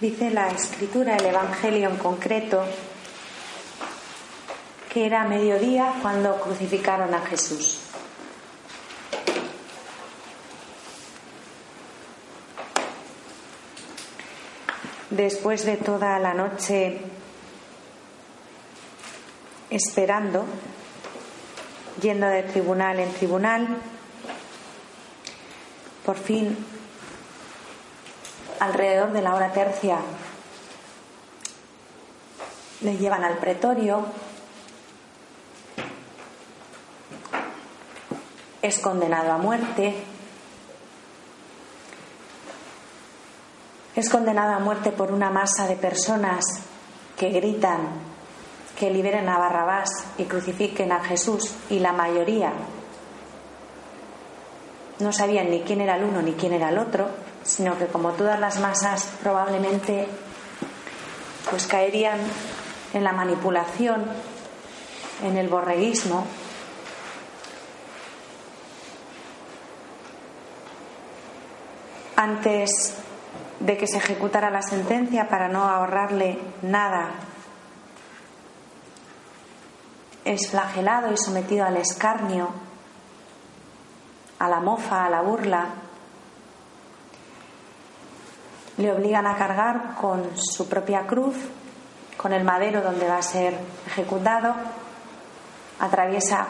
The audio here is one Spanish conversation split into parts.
Dice la escritura, el Evangelio en concreto, que era mediodía cuando crucificaron a Jesús. Después de toda la noche esperando, yendo de tribunal en tribunal, por fin, alrededor de la hora tercia, le llevan al pretorio, es condenado a muerte, es condenado a muerte por una masa de personas que gritan que liberen a Barrabás y crucifiquen a Jesús y la mayoría no sabían ni quién era el uno ni quién era el otro, sino que como todas las masas probablemente pues caerían en la manipulación, en el borreguismo. Antes de que se ejecutara la sentencia para no ahorrarle nada es flagelado y sometido al escarnio, a la mofa, a la burla. Le obligan a cargar con su propia cruz, con el madero donde va a ser ejecutado. Atraviesa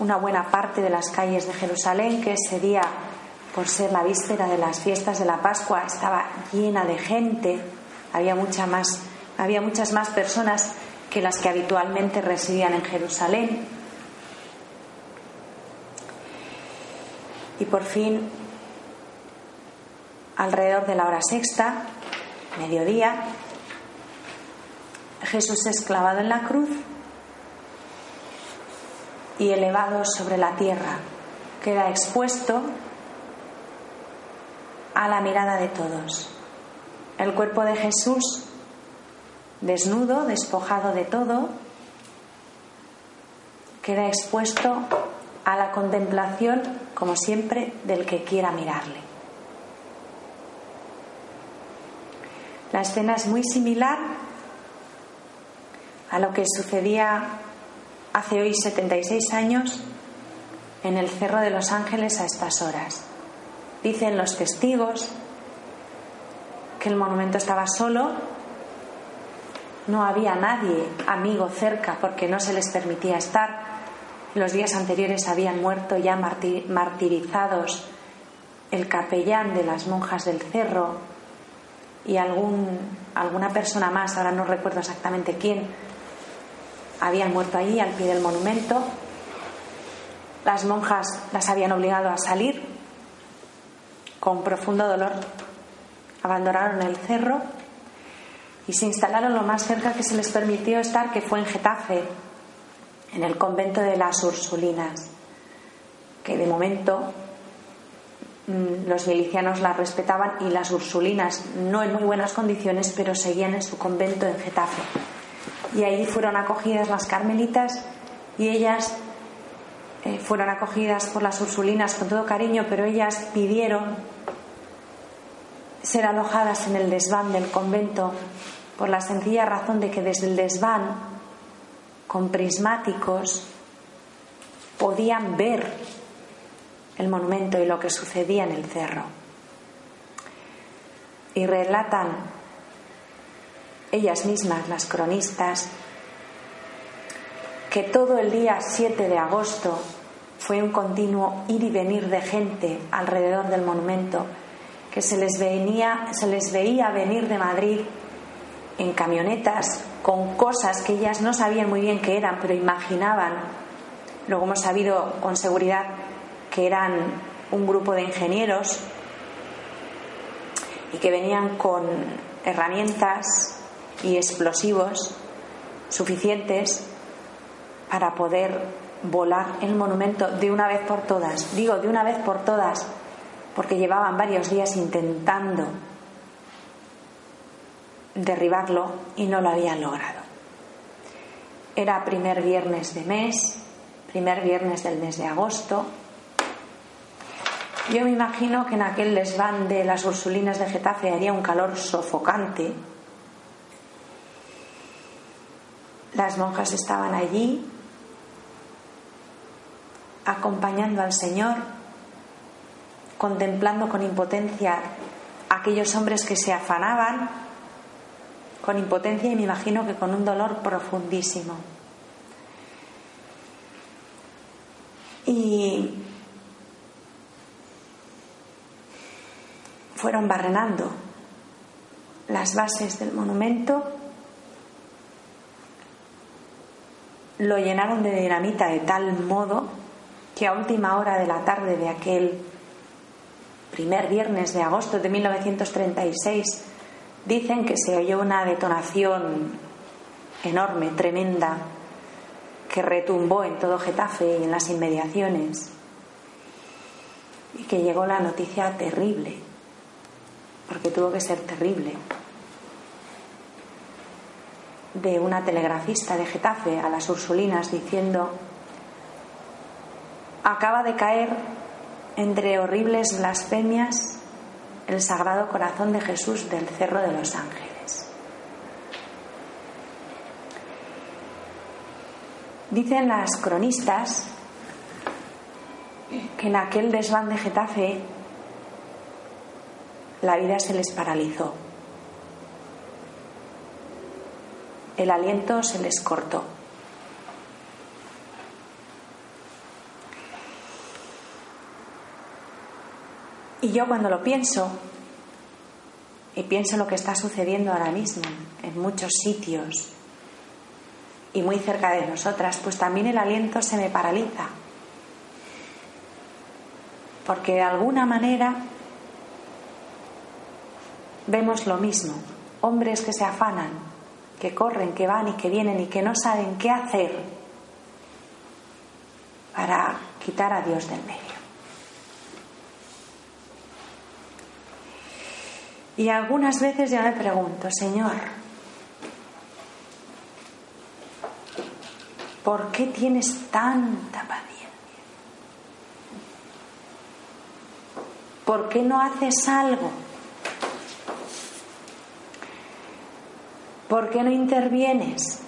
una buena parte de las calles de Jerusalén, que ese día, por ser la víspera de las fiestas de la Pascua, estaba llena de gente. Había, mucha más, había muchas más personas que las que habitualmente residían en Jerusalén. Y por fin, alrededor de la hora sexta, mediodía, Jesús es clavado en la cruz y elevado sobre la tierra. Queda expuesto a la mirada de todos. El cuerpo de Jesús desnudo, despojado de todo, queda expuesto a la contemplación, como siempre, del que quiera mirarle. La escena es muy similar a lo que sucedía hace hoy 76 años en el Cerro de los Ángeles a estas horas. Dicen los testigos que el monumento estaba solo no había nadie amigo cerca porque no se les permitía estar. Los días anteriores habían muerto ya martirizados el capellán de las monjas del cerro y algún, alguna persona más, ahora no recuerdo exactamente quién, habían muerto allí al pie del monumento. Las monjas las habían obligado a salir con profundo dolor. Abandonaron el cerro y se instalaron lo más cerca que se les permitió estar, que fue en Getafe, en el convento de las Ursulinas, que de momento los milicianos la respetaban y las Ursulinas no en muy buenas condiciones, pero seguían en su convento en Getafe. Y ahí fueron acogidas las carmelitas y ellas eh, fueron acogidas por las Ursulinas con todo cariño, pero ellas pidieron ser alojadas en el desván del convento por la sencilla razón de que desde el desván, con prismáticos, podían ver el monumento y lo que sucedía en el cerro. Y relatan ellas mismas, las cronistas, que todo el día 7 de agosto fue un continuo ir y venir de gente alrededor del monumento que se les, venía, se les veía venir de Madrid en camionetas con cosas que ellas no sabían muy bien qué eran, pero imaginaban. Luego hemos sabido con seguridad que eran un grupo de ingenieros y que venían con herramientas y explosivos suficientes para poder volar el monumento de una vez por todas. Digo, de una vez por todas, porque llevaban varios días intentando derribarlo y no lo habían logrado. Era primer viernes de mes, primer viernes del mes de agosto, Yo me imagino que en aquel desván de las Ursulinas de Getafe haría un calor sofocante. Las monjas estaban allí acompañando al Señor, contemplando con impotencia aquellos hombres que se afanaban, con impotencia y me imagino que con un dolor profundísimo. Y fueron barrenando las bases del monumento, lo llenaron de dinamita de tal modo que a última hora de la tarde de aquel primer viernes de agosto de 1936 dicen que se oyó una detonación enorme, tremenda, que retumbó en todo Getafe y en las inmediaciones y que llegó la noticia terrible, porque tuvo que ser terrible, de una telegrafista de Getafe a las Ursulinas diciendo acaba de caer entre horribles blasfemias el Sagrado Corazón de Jesús del Cerro de los Ángeles. Dicen las cronistas que en aquel desván de Getafe la vida se les paralizó. El aliento se les cortó. Y yo cuando lo pienso, y pienso lo que está sucediendo ahora mismo en muchos sitios y muy cerca de nosotras, pues también el aliento se me paraliza. Porque de alguna manera vemos lo mismo, hombres que se afanan, que corren, que van y que vienen y que no saben qué hacer para quitar a Dios del medio. Y algunas veces ya me pregunto, Señor, ¿por qué tienes tanta paciencia? ¿Por qué no haces algo? ¿Por qué no intervienes?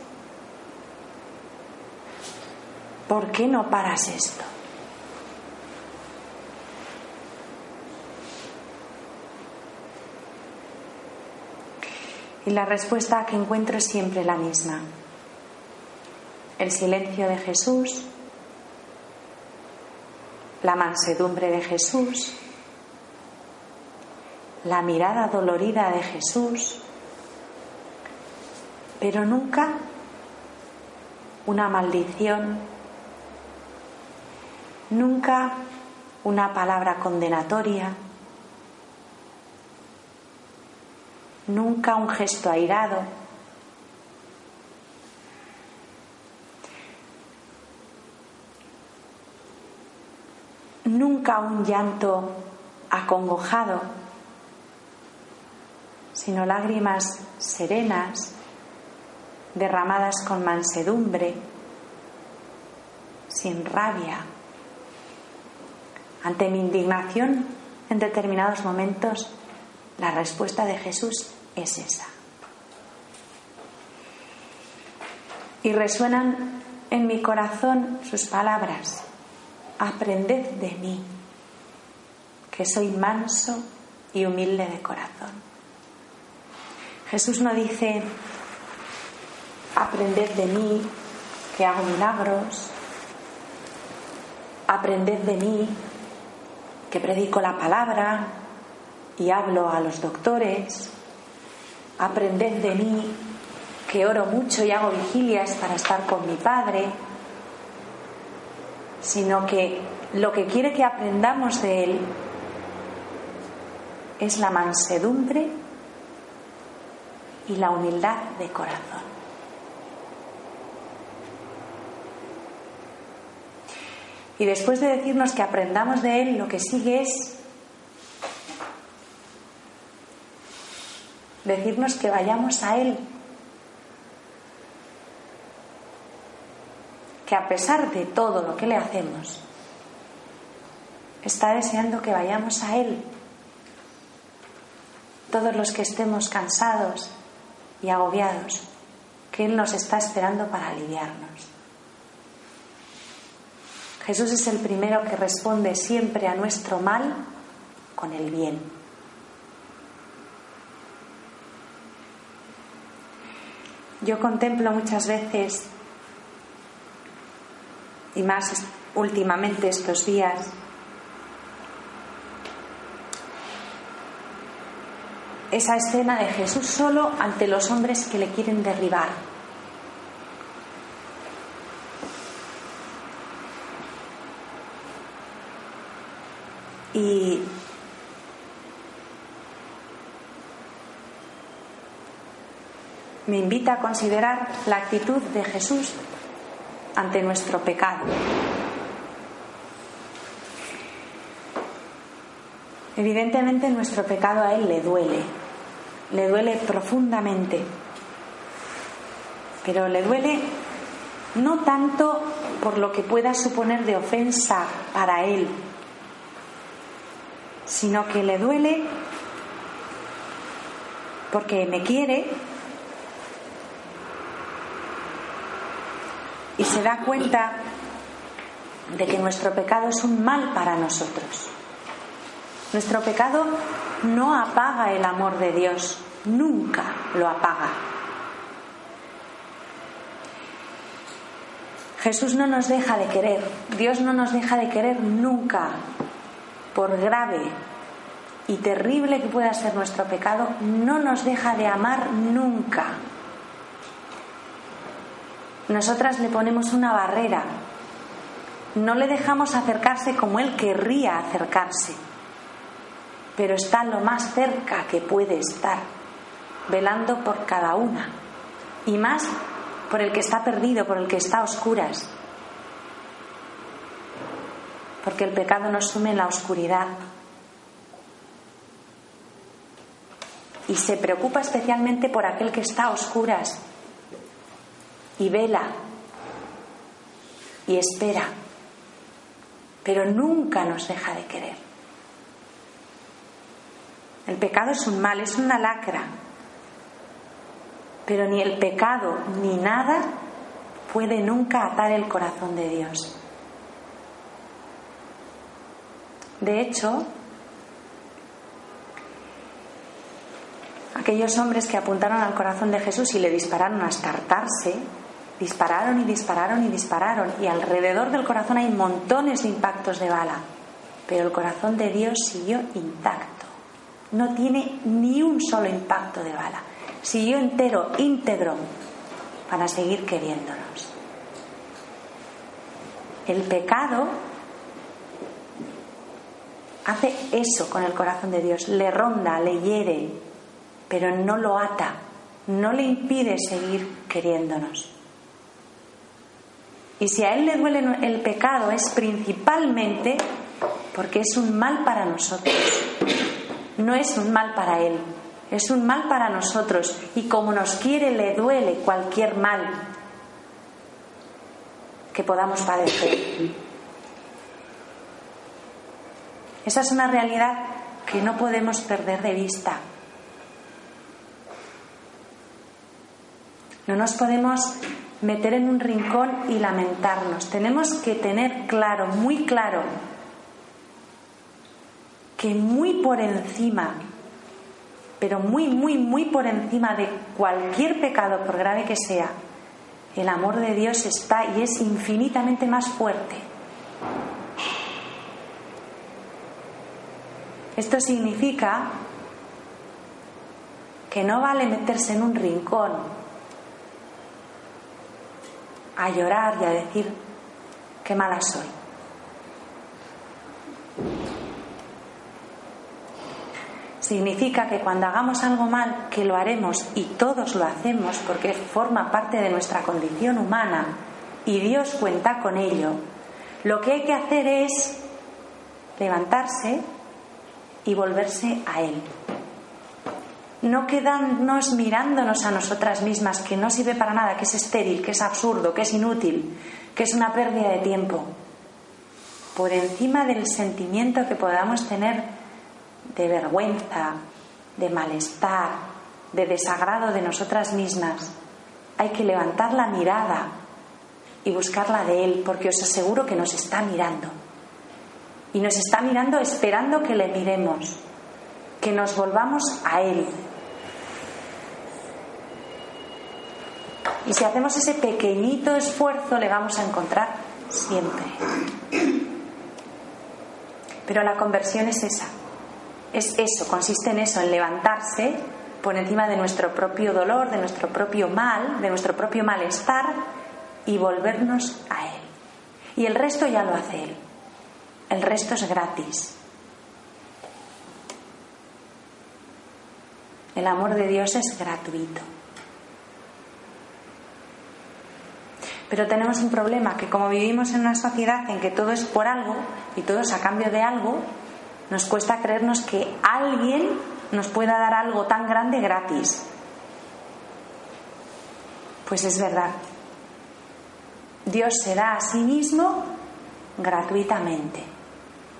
¿Por qué no paras esto? Y la respuesta que encuentro es siempre la misma. El silencio de Jesús, la mansedumbre de Jesús, la mirada dolorida de Jesús, pero nunca una maldición, nunca una palabra condenatoria, nunca un gesto airado. Nunca un llanto acongojado, sino lágrimas serenas, derramadas con mansedumbre, sin rabia. Ante mi indignación en determinados momentos, la respuesta de Jesús es esa. Y resuenan en mi corazón sus palabras. Aprended de mí, que soy manso y humilde de corazón. Jesús no dice, aprended de mí, que hago milagros. Aprended de mí, que predico la palabra, y hablo a los doctores, aprended de mí que oro mucho y hago vigilias para estar con mi Padre, sino que lo que quiere que aprendamos de Él es la mansedumbre y la humildad de corazón. Y después de decirnos que aprendamos de Él, lo que sigue es decirnos que vayamos a Él. Que a pesar de todo lo que le hacemos, está deseando que vayamos a Él. Todos los que estemos cansados y agobiados, que Él nos está esperando para aliviarnos. Jesús es el primero que responde siempre a nuestro mal con el bien. Yo contemplo muchas veces, y más últimamente estos días, esa escena de Jesús solo ante los hombres que le quieren derribar. Y me invita a considerar la actitud de Jesús ante nuestro pecado. Evidentemente nuestro pecado a Él le duele, le duele profundamente, pero le duele no tanto por lo que pueda suponer de ofensa para Él, sino que le duele porque me quiere y se da cuenta de que nuestro pecado es un mal para nosotros. Nuestro pecado no apaga el amor de Dios, nunca lo apaga. Jesús no nos deja de querer, Dios no nos deja de querer nunca, por grave y terrible que pueda ser nuestro pecado, no nos deja de amar nunca. Nosotras le ponemos una barrera, no le dejamos acercarse como Él querría acercarse pero está lo más cerca que puede estar, velando por cada una, y más por el que está perdido, por el que está a oscuras, porque el pecado nos sume en la oscuridad. Y se preocupa especialmente por aquel que está a oscuras y vela y espera, pero nunca nos deja de querer. El pecado es un mal, es una lacra. Pero ni el pecado ni nada puede nunca atar el corazón de Dios. De hecho, aquellos hombres que apuntaron al corazón de Jesús y le dispararon hasta hartarse, dispararon y dispararon y dispararon, y alrededor del corazón hay montones de impactos de bala, pero el corazón de Dios siguió intacto no tiene ni un solo impacto de bala. Siguió entero, íntegro, para seguir queriéndonos. El pecado hace eso con el corazón de Dios, le ronda, le hiere, pero no lo ata, no le impide seguir queriéndonos. Y si a Él le duele el pecado es principalmente porque es un mal para nosotros no es un mal para Él, es un mal para nosotros y como nos quiere le duele cualquier mal que podamos padecer. Esa es una realidad que no podemos perder de vista. No nos podemos meter en un rincón y lamentarnos. Tenemos que tener claro, muy claro, que muy por encima, pero muy, muy, muy por encima de cualquier pecado, por grave que sea, el amor de Dios está y es infinitamente más fuerte. Esto significa que no vale meterse en un rincón a llorar y a decir qué mala soy. Significa que cuando hagamos algo mal, que lo haremos y todos lo hacemos porque forma parte de nuestra condición humana y Dios cuenta con ello, lo que hay que hacer es levantarse y volverse a Él. No quedarnos mirándonos a nosotras mismas, que no sirve para nada, que es estéril, que es absurdo, que es inútil, que es una pérdida de tiempo. por encima del sentimiento que podamos tener de vergüenza, de malestar, de desagrado de nosotras mismas, hay que levantar la mirada y buscarla de Él, porque os aseguro que nos está mirando. Y nos está mirando esperando que le miremos, que nos volvamos a Él. Y si hacemos ese pequeñito esfuerzo, le vamos a encontrar siempre. Pero la conversión es esa. Es eso, consiste en eso, en levantarse por encima de nuestro propio dolor, de nuestro propio mal, de nuestro propio malestar y volvernos a Él. Y el resto ya lo hace Él. El resto es gratis. El amor de Dios es gratuito. Pero tenemos un problema, que como vivimos en una sociedad en que todo es por algo y todo es a cambio de algo, nos cuesta creernos que alguien nos pueda dar algo tan grande gratis. Pues es verdad. Dios se da a sí mismo gratuitamente.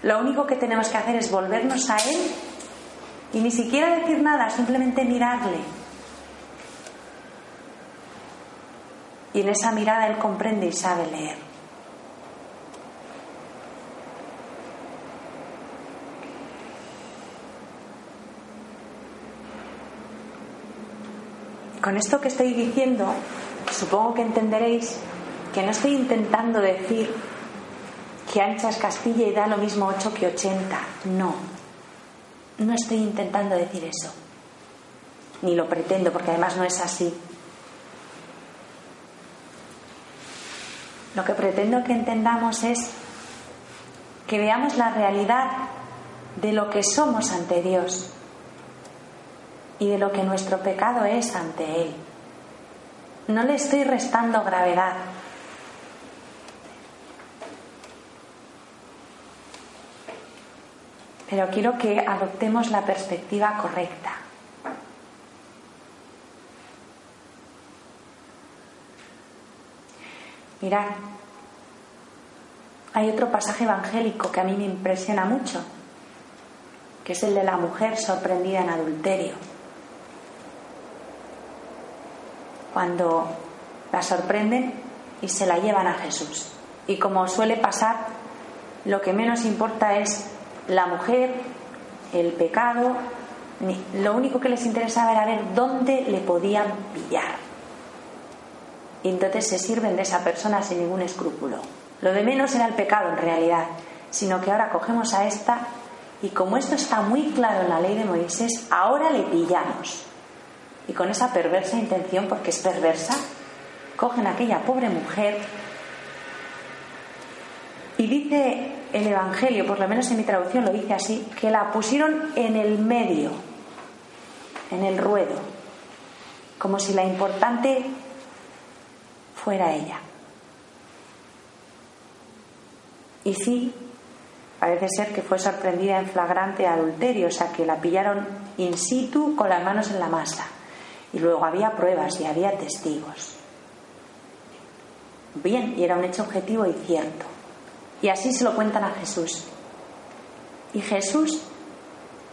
Lo único que tenemos que hacer es volvernos a Él y ni siquiera decir nada, simplemente mirarle. Y en esa mirada Él comprende y sabe leer. Con esto que estoy diciendo, supongo que entenderéis que no estoy intentando decir que ancha es Castilla y da lo mismo 8 que 80. No, no estoy intentando decir eso. Ni lo pretendo, porque además no es así. Lo que pretendo que entendamos es que veamos la realidad de lo que somos ante Dios y de lo que nuestro pecado es ante Él. No le estoy restando gravedad. Pero quiero que adoptemos la perspectiva correcta. Mirad, hay otro pasaje evangélico que a mí me impresiona mucho, que es el de la mujer sorprendida en adulterio. cuando la sorprenden y se la llevan a Jesús. Y como suele pasar, lo que menos importa es la mujer, el pecado, lo único que les interesaba era ver dónde le podían pillar. Y entonces se sirven de esa persona sin ningún escrúpulo. Lo de menos era el pecado en realidad, sino que ahora cogemos a esta y como esto está muy claro en la ley de Moisés, ahora le pillamos y con esa perversa intención, porque es perversa, cogen a aquella pobre mujer y dice el Evangelio, por lo menos en mi traducción lo dice así, que la pusieron en el medio, en el ruedo, como si la importante fuera ella. Y sí, parece ser que fue sorprendida en flagrante adulterio, o sea que la pillaron in situ con las manos en la masa. Y luego había pruebas y había testigos. Bien, y era un hecho objetivo y cierto. Y así se lo cuentan a Jesús. Y Jesús,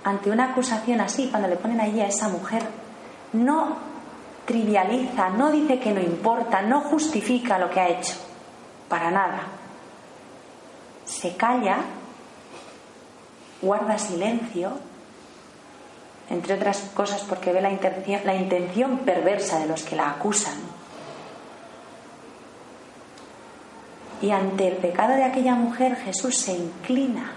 ante una acusación así, cuando le ponen allí a esa mujer, no trivializa, no dice que no importa, no justifica lo que ha hecho, para nada. Se calla, guarda silencio entre otras cosas porque ve la intención, la intención perversa de los que la acusan. Y ante el pecado de aquella mujer Jesús se inclina.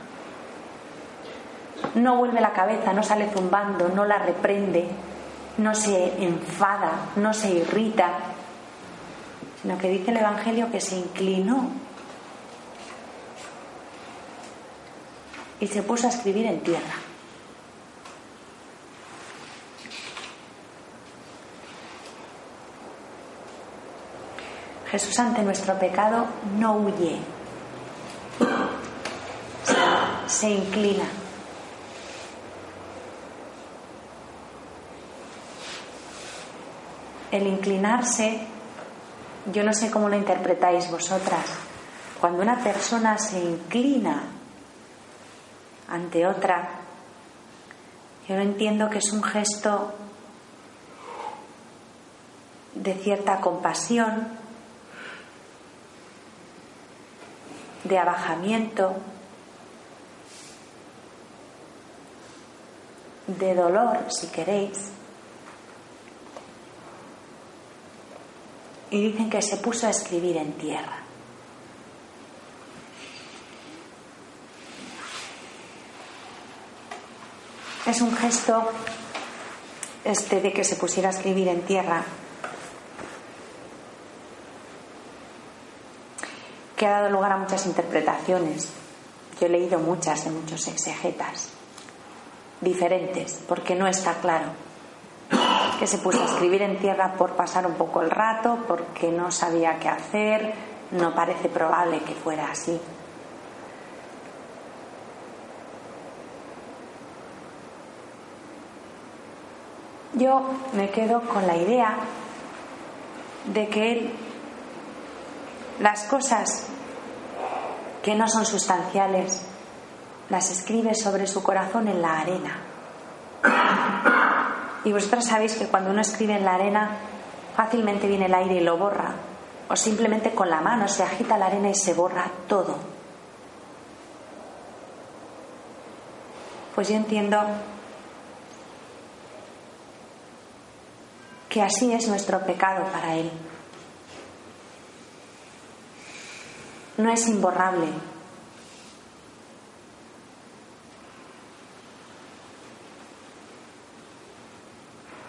No vuelve la cabeza, no sale zumbando, no la reprende, no se enfada, no se irrita, sino que dice el Evangelio que se inclinó y se puso a escribir en tierra. Jesús ante nuestro pecado no huye, se, inclina. El inclinarse, yo no sé cómo lo interpretáis vosotras. cuando una persona se inclina ante otra, yo entiendo que es un gesto de cierta compasión, de abajamiento, de dolor, si queréis. Y dicen que se puso a escribir en tierra. Es un gesto este de que se pusiera a escribir en tierra que ha dado lugar a muchas interpretaciones. Yo he leído muchas de muchos exegetas diferentes, porque no está claro que se puso a escribir en tierra por pasar un poco el rato, porque no sabía qué hacer, no parece probable que fuera así. Yo me quedo con la idea de que él las cosas que no son sustanciales las escribe sobre su corazón en la arena. Y vosotras sabéis que cuando uno escribe en la arena fácilmente viene el aire y lo borra. O simplemente con la mano se agita la arena y se borra todo. Pues yo entiendo que así es nuestro pecado para Él. No es imborrable.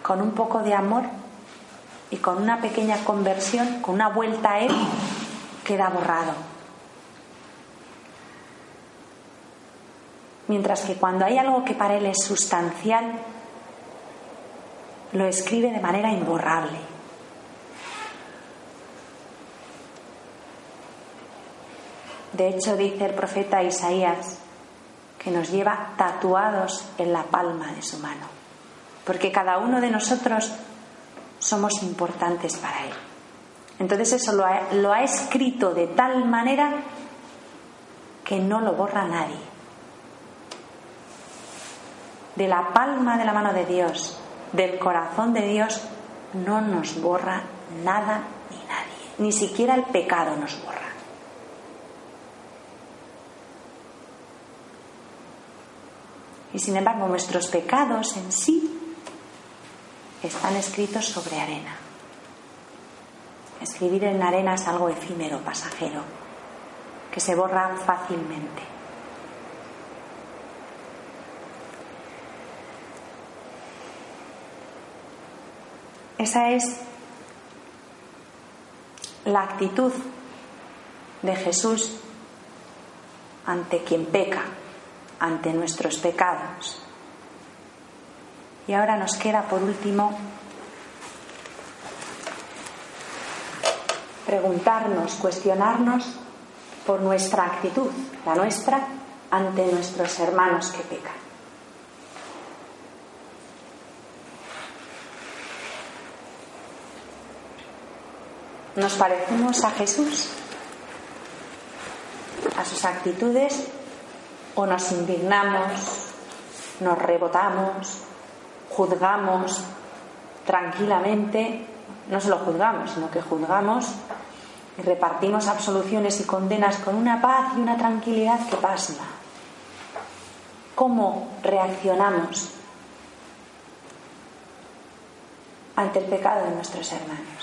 Con un poco de amor y con una pequeña conversión, con una vuelta a Él, queda borrado. Mientras que cuando hay algo que para Él es sustancial, lo escribe de manera imborrable. De hecho, dice el profeta Isaías que nos lleva tatuados en la palma de su mano, porque cada uno de nosotros somos importantes para Él. Entonces eso lo ha, escrito de tal manera que no lo borra nadie. De la palma de la mano de Dios del corazón de Dios no nos borra nada ni nadie. Ni siquiera el pecado nos borra. Y sin embargo nuestros pecados en sí están escritos sobre arena. Escribir en arena es algo efímero, pasajero, que se borra fácilmente. Esa es la actitud de Jesús ante quien peca, ante nuestros pecados. Y ahora nos queda por último preguntarnos, cuestionarnos por nuestra actitud, la nuestra, ante nuestros hermanos que pecan. ¿Nos parecemos a Jesús? ¿A sus actitudes? ¿O nos indignamos, nos rebotamos, juzgamos tranquilamente? No solo juzgamos, sino que juzgamos y repartimos absoluciones y condenas con una paz y una tranquilidad que pasma. ¿Cómo reaccionamos ante el pecado de nuestros hermanos?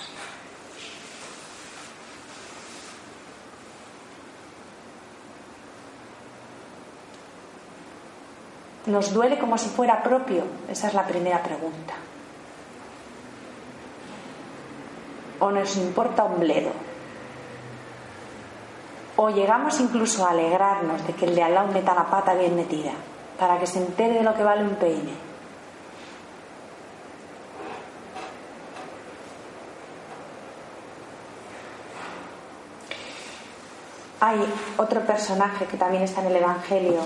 ¿Nos duele como si fuera propio? Esa es la primera pregunta. ¿O nos importa un bledo? ¿O llegamos incluso a alegrarnos de que el de al lado meta la pata bien metida para que se entere de lo que vale un peine? Hay otro personaje que también está en el Evangelio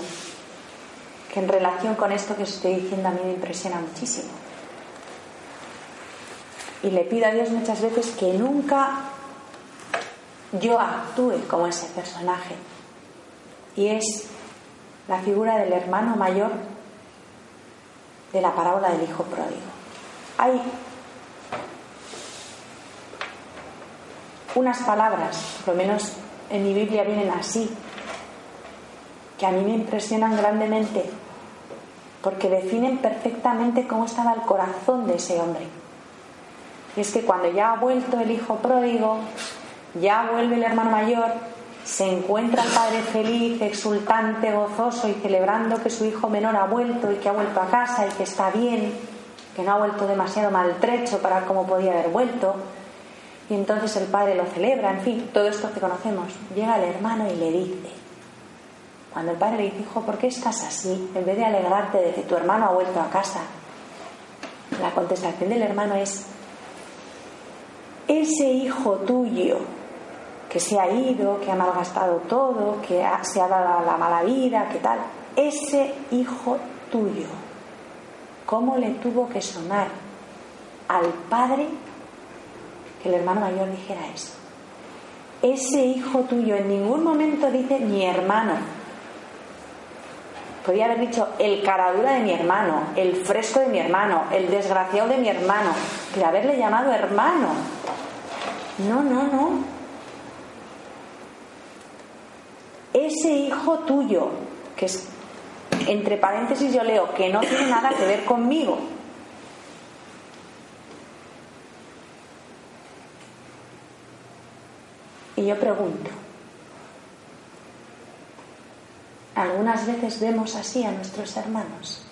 en relación con esto que os estoy diciendo a mí me impresiona muchísimo. Y le pido a Dios muchas veces que nunca yo actúe como ese personaje. Y es la figura del hermano mayor de la parábola del hijo pródigo. Hay unas palabras, por lo menos en mi Biblia vienen así, que a mí me impresionan grandemente porque definen perfectamente cómo estaba el corazón de ese hombre. Y es que cuando ya ha vuelto el hijo pródigo, ya vuelve el hermano mayor, se encuentra el padre feliz, exultante, gozoso y celebrando que su hijo menor ha vuelto y que ha vuelto a casa y que está bien, que no ha vuelto demasiado maltrecho para cómo podía haber vuelto. Y entonces el padre lo celebra, en fin, todo esto que conocemos. Llega el hermano y le dice, cuando el padre le dice, ¿por qué estás así? En vez de alegrarte de que tu hermano ha vuelto a casa, la contestación del hermano es, ese hijo tuyo que se ha ido, que ha malgastado todo, que se ha dado la mala vida, que tal, ese hijo tuyo, ¿cómo le tuvo que sonar al padre que el hermano mayor dijera eso? Ese hijo tuyo en ningún momento dice mi hermano. Podría haber dicho el caradura de mi hermano, el fresco de mi hermano, el desgraciado de mi hermano, de haberle llamado hermano. No, no, no. ese hijo tuyo, que es, entre paréntesis yo leo, que no tiene nada que ver conmigo. Y yo pregunto, algunas veces vemos así a nuestros hermanos.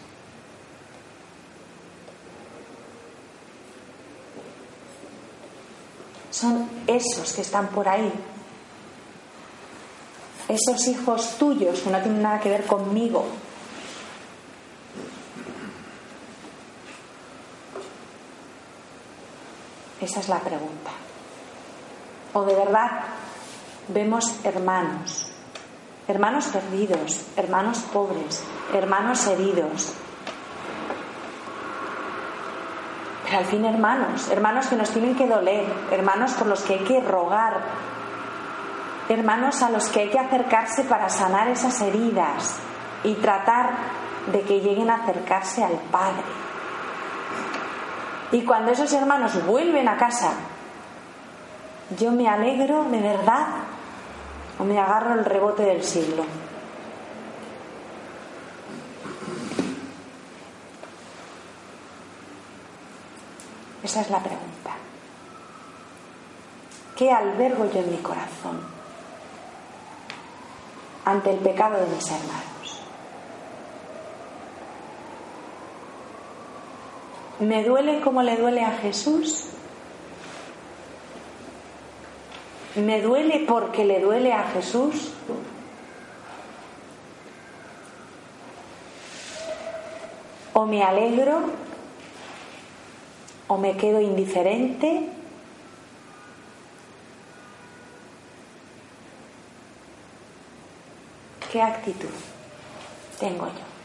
Son esos que están por ahí esos hijos tuyos que no tienen nada que ver conmigo. Esa es la pregunta. O de verdad vemos hermanos, hermanos perdidos, hermanos pobres, hermanos heridos. Pero al fin hermanos, hermanos que nos tienen que doler, hermanos por los que hay que rogar, hermanos a los que hay que acercarse para sanar esas heridas y tratar de que lleguen a acercarse al Padre. Y cuando esos hermanos vuelven a casa, yo me alegro de verdad o me agarro el rebote del siglo. Esa es la pregunta. ¿Qué albergo yo en mi corazón? ante el pecado de mis hermanos. ¿Me duele como le duele a Jesús? ¿Me duele porque le duele a Jesús? ¿O me alegro? ¿O me quedo indiferente? ¿Qué actitud tengo yo?